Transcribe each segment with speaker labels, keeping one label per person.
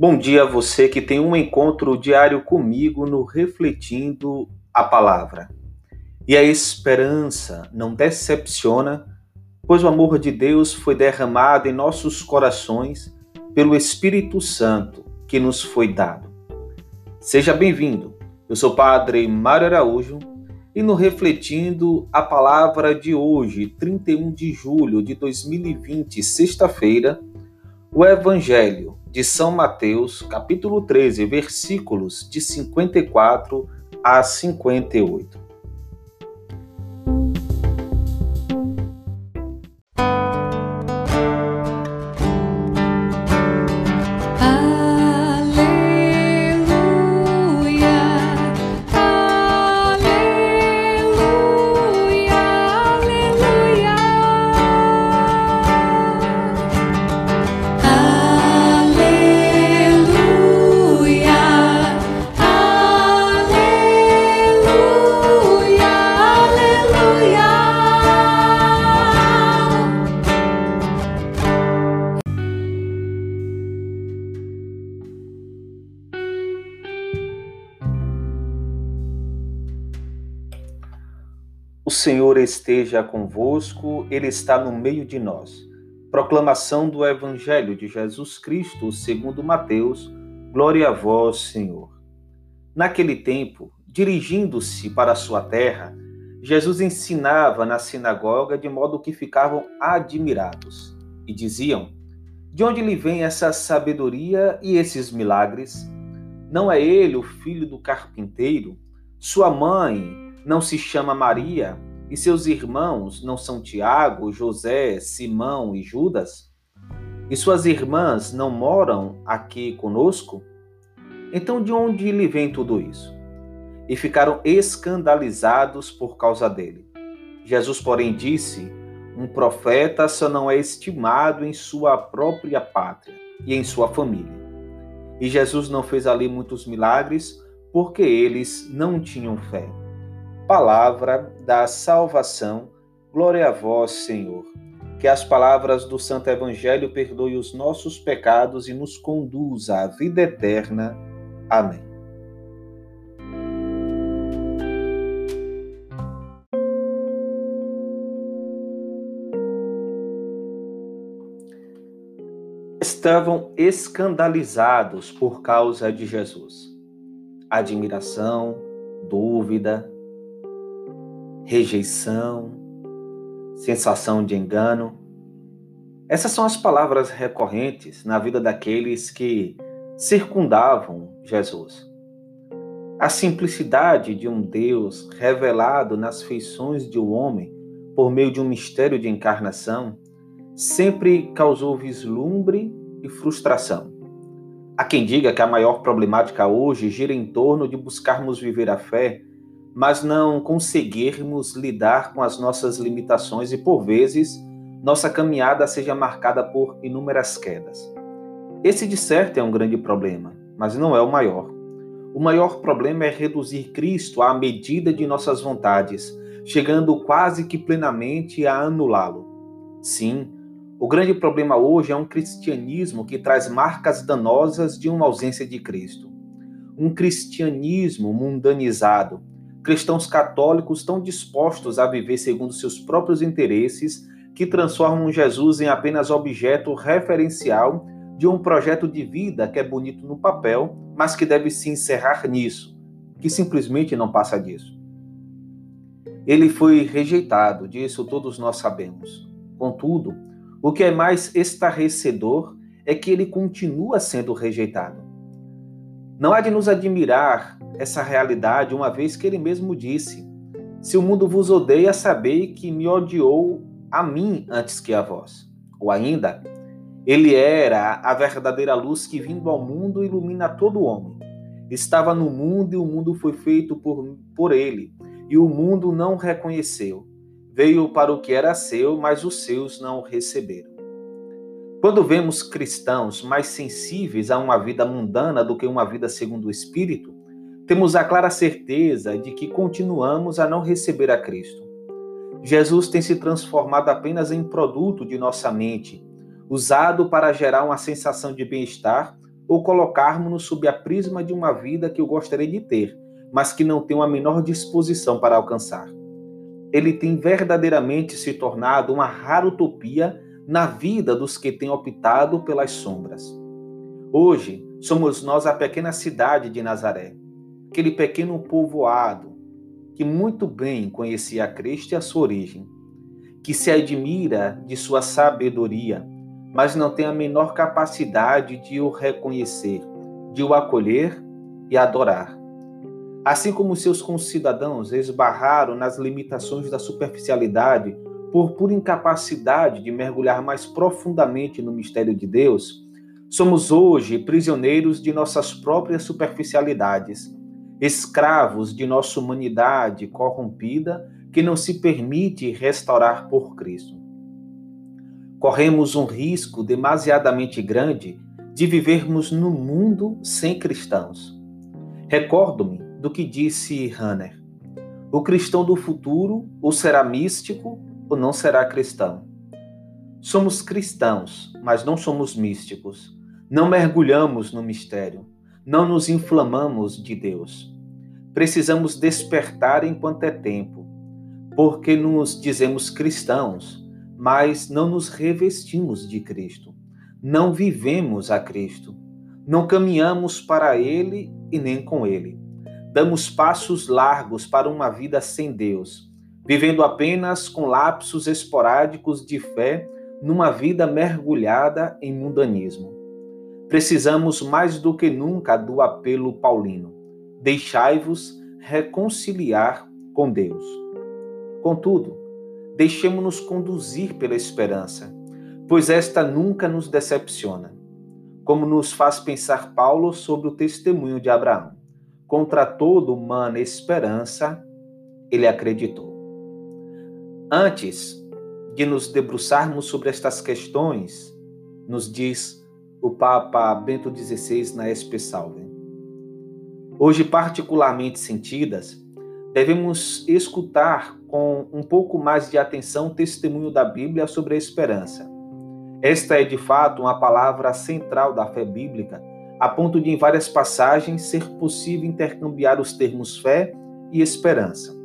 Speaker 1: Bom dia a você que tem um encontro diário comigo no Refletindo a Palavra. E a esperança não decepciona, pois o amor de Deus foi derramado em nossos corações pelo Espírito Santo que nos foi dado. Seja bem-vindo. Eu sou o Padre Mário Araújo e no Refletindo a Palavra de hoje, 31 de julho de 2020, sexta-feira, o Evangelho de São Mateus, capítulo 13, versículos de 54 a 58. Senhor esteja convosco, Ele está no meio de nós. Proclamação do Evangelho de Jesus Cristo, segundo Mateus. Glória a vós, Senhor. Naquele tempo, dirigindo-se para a sua terra, Jesus ensinava na sinagoga de modo que ficavam admirados e diziam: De onde lhe vem essa sabedoria e esses milagres? Não é ele o filho do carpinteiro? Sua mãe não se chama Maria e seus irmãos não são Tiago, José, Simão e Judas? E suas irmãs não moram aqui conosco? Então de onde lhe vem tudo isso? E ficaram escandalizados por causa dele. Jesus, porém, disse: Um profeta só não é estimado em sua própria pátria e em sua família. E Jesus não fez ali muitos milagres porque eles não tinham fé palavra da salvação. Glória a vós, Senhor. Que as palavras do Santo Evangelho perdoe os nossos pecados e nos conduza à vida eterna. Amém. Estavam escandalizados por causa de Jesus. Admiração, dúvida, rejeição, sensação de engano. Essas são as palavras recorrentes na vida daqueles que circundavam Jesus. A simplicidade de um Deus revelado nas feições de um homem por meio de um mistério de encarnação sempre causou vislumbre e frustração. Há quem diga que a maior problemática hoje gira em torno de buscarmos viver a fé mas não conseguirmos lidar com as nossas limitações e, por vezes, nossa caminhada seja marcada por inúmeras quedas. Esse, de certo, é um grande problema, mas não é o maior. O maior problema é reduzir Cristo à medida de nossas vontades, chegando quase que plenamente a anulá-lo. Sim, o grande problema hoje é um cristianismo que traz marcas danosas de uma ausência de Cristo. Um cristianismo mundanizado, cristãos católicos estão dispostos a viver segundo seus próprios interesses, que transformam Jesus em apenas objeto referencial de um projeto de vida que é bonito no papel, mas que deve se encerrar nisso, que simplesmente não passa disso. Ele foi rejeitado, disso todos nós sabemos. Contudo, o que é mais estarrecedor é que ele continua sendo rejeitado. Não há de nos admirar essa realidade, uma vez que ele mesmo disse: Se o mundo vos odeia, sabei que me odiou a mim antes que a vós. Ou ainda, ele era a verdadeira luz que, vindo ao mundo, ilumina todo homem. Estava no mundo e o mundo foi feito por, por ele, e o mundo não reconheceu. Veio para o que era seu, mas os seus não o receberam. Quando vemos cristãos mais sensíveis a uma vida mundana do que uma vida segundo o Espírito, temos a clara certeza de que continuamos a não receber a Cristo. Jesus tem se transformado apenas em produto de nossa mente, usado para gerar uma sensação de bem-estar ou colocarmos-nos sob a prisma de uma vida que eu gostaria de ter, mas que não tenho a menor disposição para alcançar. Ele tem verdadeiramente se tornado uma rara utopia na vida dos que têm optado pelas sombras. Hoje, somos nós a pequena cidade de Nazaré, aquele pequeno povoado que muito bem conhecia Cristo e a sua origem, que se admira de sua sabedoria, mas não tem a menor capacidade de o reconhecer, de o acolher e adorar. Assim como seus concidadãos esbarraram nas limitações da superficialidade por pura incapacidade de mergulhar mais profundamente no mistério de Deus, somos hoje prisioneiros de nossas próprias superficialidades, escravos de nossa humanidade corrompida que não se permite restaurar por Cristo corremos um risco demasiadamente grande de vivermos no mundo sem cristãos. Recordo-me do que disse Hanner. O cristão do futuro ou será místico ou não será cristão. Somos cristãos, mas não somos místicos. Não mergulhamos no mistério. Não nos inflamamos de Deus. Precisamos despertar enquanto é tempo, porque nos dizemos cristãos, mas não nos revestimos de Cristo. Não vivemos a Cristo. Não caminhamos para Ele e nem com Ele. Damos passos largos para uma vida sem Deus, vivendo apenas com lapsos esporádicos de fé numa vida mergulhada em mundanismo. Precisamos mais do que nunca do apelo paulino. Deixai-vos reconciliar com Deus. Contudo, Deixemos-nos conduzir pela esperança, pois esta nunca nos decepciona. Como nos faz pensar Paulo sobre o testemunho de Abraão. Contra toda humana esperança, ele acreditou. Antes de nos debruçarmos sobre estas questões, nos diz o Papa Bento XVI na Espe Salve. Hoje particularmente sentidas, devemos escutar com um pouco mais de atenção o testemunho da Bíblia sobre a esperança. Esta é de fato uma palavra central da fé bíblica, a ponto de em várias passagens ser possível intercambiar os termos fé e esperança.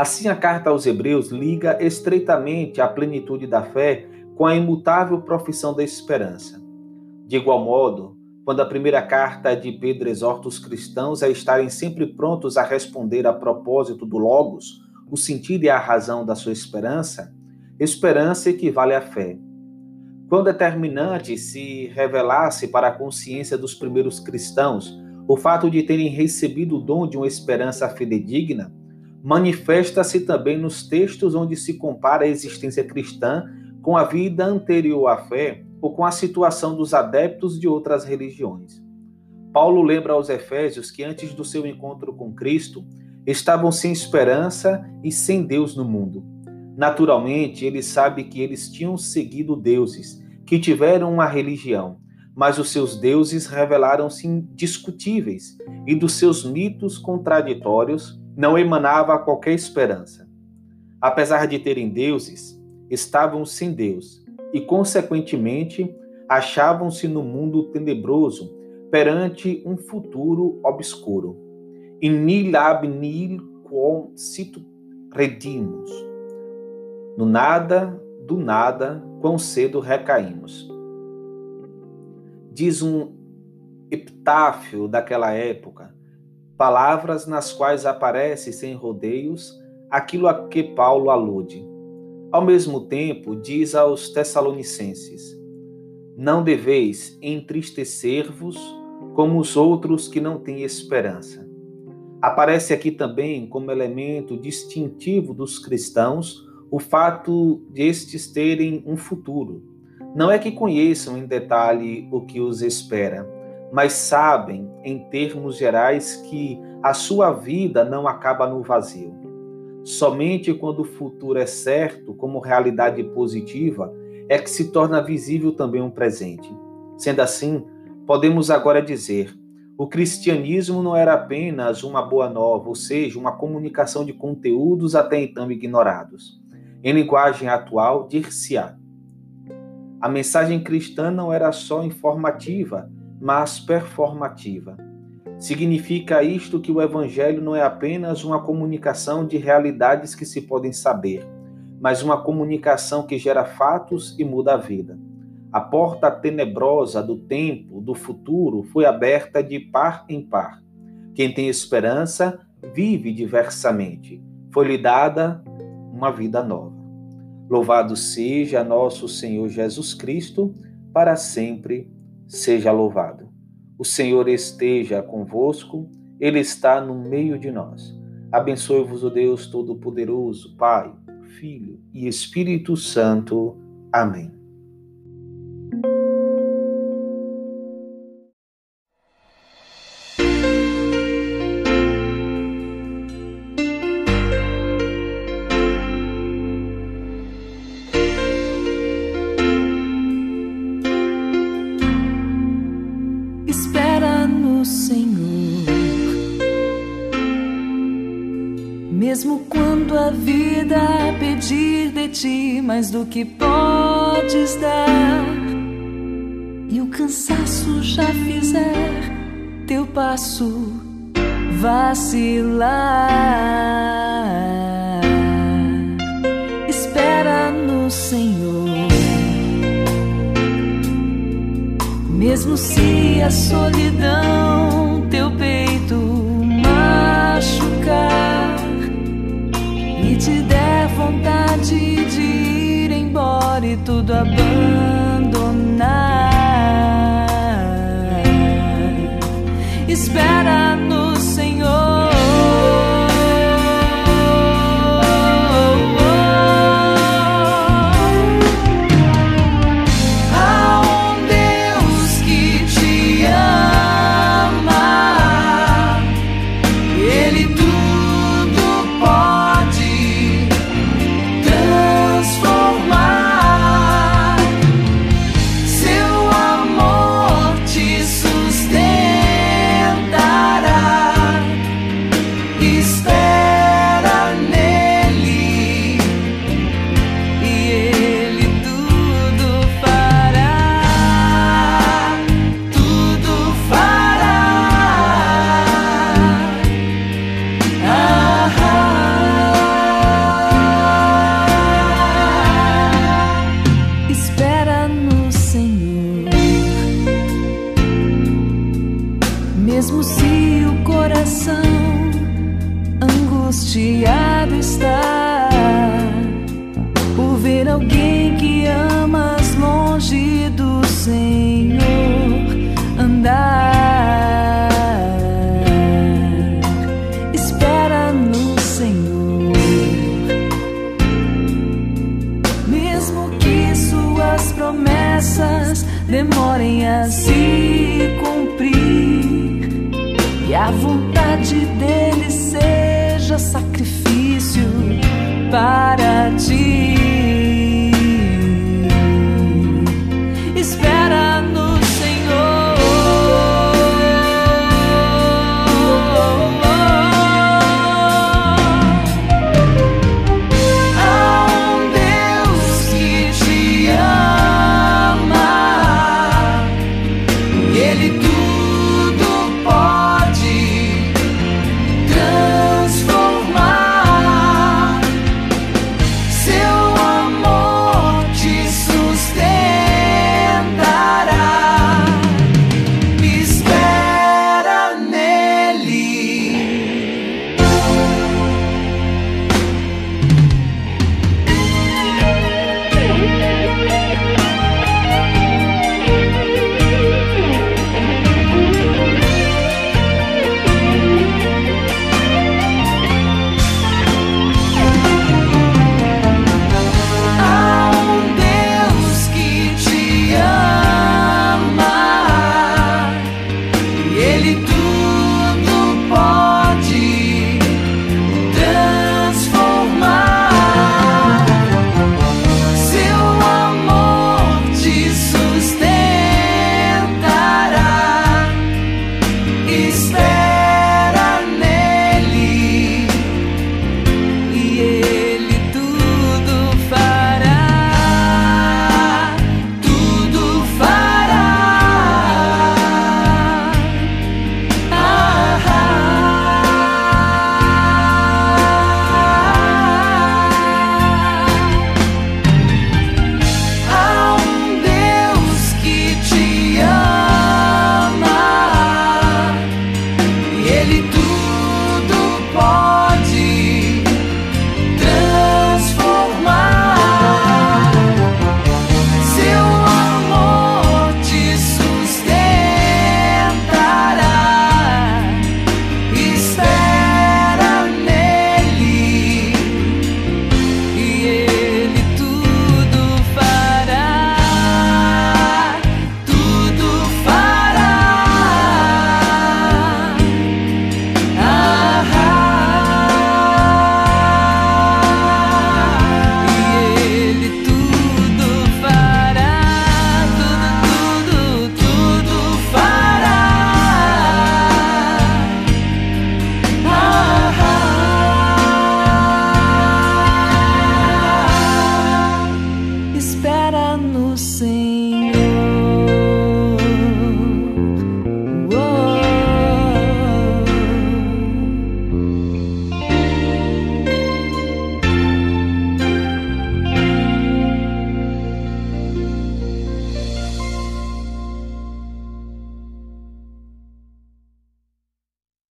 Speaker 1: Assim, a carta aos Hebreus liga estreitamente a plenitude da fé com a imutável profissão da esperança. De igual modo, quando a primeira carta de Pedro exorta os cristãos a estarem sempre prontos a responder a propósito do Logos, o sentido e a razão da sua esperança, esperança equivale à fé. Quão determinante se revelasse para a consciência dos primeiros cristãos o fato de terem recebido o dom de uma esperança fidedigna, manifesta-se também nos textos onde se compara a existência cristã com a vida anterior à fé ou com a situação dos adeptos de outras religiões. Paulo lembra aos Efésios que antes do seu encontro com Cristo, estavam sem esperança e sem Deus no mundo. Naturalmente, ele sabe que eles tinham seguido deuses, que tiveram uma religião, mas os seus deuses revelaram-se indiscutíveis e dos seus mitos contraditórios não emanava qualquer esperança. Apesar de terem deuses, estavam sem Deus e, consequentemente, achavam-se no mundo tenebroso perante um futuro obscuro. In nil ab nil quam situ redimus. No nada, do nada, quão cedo recaímos. Diz um epitáfio daquela época, palavras nas quais aparece sem rodeios aquilo a que Paulo alude. Ao mesmo tempo, diz aos Tessalonicenses: Não deveis entristecer-vos como os outros que não têm esperança. Aparece aqui também como elemento distintivo dos cristãos o fato de estes terem um futuro. Não é que conheçam em detalhe o que os espera, mas sabem, em termos gerais, que a sua vida não acaba no vazio. Somente quando o futuro é certo, como realidade positiva, é que se torna visível também um presente. Sendo assim, podemos agora dizer: o cristianismo não era apenas uma boa nova, ou seja, uma comunicação de conteúdos até então ignorados. Em linguagem atual, dir-se-á: A mensagem cristã não era só informativa, mas performativa. Significa isto que o Evangelho não é apenas uma comunicação de realidades que se podem saber, mas uma comunicação que gera fatos e muda a vida. A porta tenebrosa do tempo, do futuro, foi aberta de par em par. Quem tem esperança vive diversamente. Foi-lhe dada uma vida nova. Louvado seja nosso Senhor Jesus Cristo, para sempre seja louvado. O Senhor esteja convosco, Ele está no meio de nós. Abençoe-vos o Deus Todo-Poderoso, Pai, Filho e Espírito Santo. Amém.
Speaker 2: Vida pedir de ti mais do que podes dar, e o cansaço já fizer teu passo vacilar. Espera no Senhor, mesmo se a solidão e